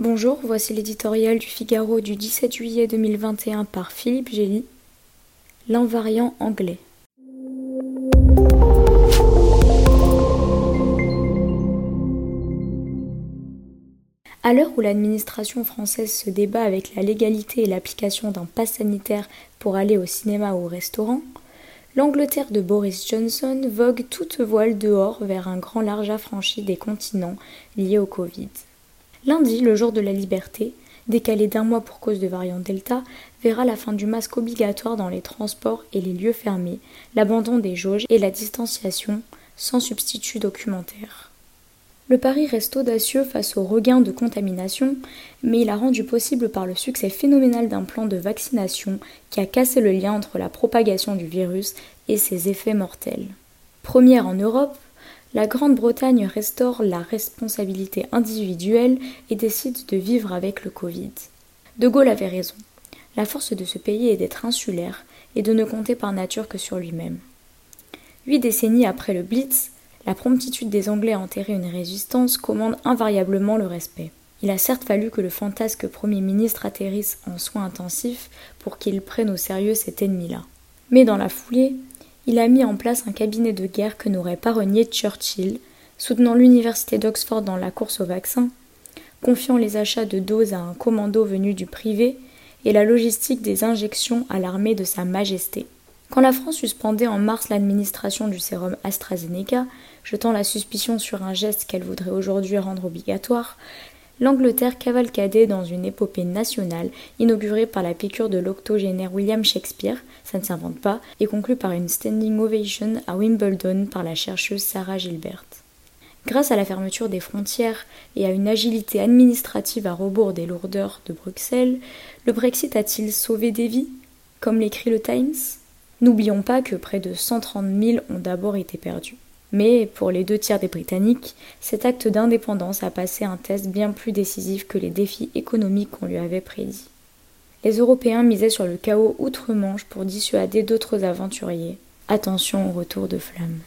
Bonjour, voici l'éditorial du Figaro du 17 juillet 2021 par Philippe Gély. L'invariant anglais. À l'heure où l'administration française se débat avec la légalité et l'application d'un pass sanitaire pour aller au cinéma ou au restaurant, l'Angleterre de Boris Johnson vogue toute voile dehors vers un grand large affranchi des continents liés au Covid. Lundi, le jour de la liberté, décalé d'un mois pour cause de variant Delta, verra la fin du masque obligatoire dans les transports et les lieux fermés, l'abandon des jauges et la distanciation sans substitut documentaire. Le pari reste audacieux face au regain de contamination, mais il a rendu possible par le succès phénoménal d'un plan de vaccination qui a cassé le lien entre la propagation du virus et ses effets mortels. Première en Europe, la Grande-Bretagne restaure la responsabilité individuelle et décide de vivre avec le Covid. De Gaulle avait raison. La force de ce pays est d'être insulaire et de ne compter par nature que sur lui-même. Huit décennies après le Blitz, la promptitude des Anglais à enterrer une résistance commande invariablement le respect. Il a certes fallu que le fantasque Premier ministre atterrisse en soins intensifs pour qu'il prenne au sérieux cet ennemi-là. Mais dans la foulée, il a mis en place un cabinet de guerre que n'aurait pas renié Churchill, soutenant l'université d'Oxford dans la course au vaccin, confiant les achats de doses à un commando venu du privé et la logistique des injections à l'armée de Sa Majesté. Quand la France suspendait en mars l'administration du sérum AstraZeneca, jetant la suspicion sur un geste qu'elle voudrait aujourd'hui rendre obligatoire, l'Angleterre cavalcadait dans une épopée nationale inaugurée par la piqûre de l'octogénaire William Shakespeare, ça ne s'invente pas, et conclue par une standing ovation à Wimbledon par la chercheuse Sarah Gilbert. Grâce à la fermeture des frontières et à une agilité administrative à rebours des lourdeurs de Bruxelles, le Brexit a-t-il sauvé des vies Comme l'écrit le Times? N'oublions pas que près de 130 000 ont d'abord été perdus. Mais pour les deux tiers des Britanniques, cet acte d'indépendance a passé un test bien plus décisif que les défis économiques qu'on lui avait prédits. Les Européens misaient sur le chaos outre-Manche pour dissuader d'autres aventuriers. Attention au retour de flamme.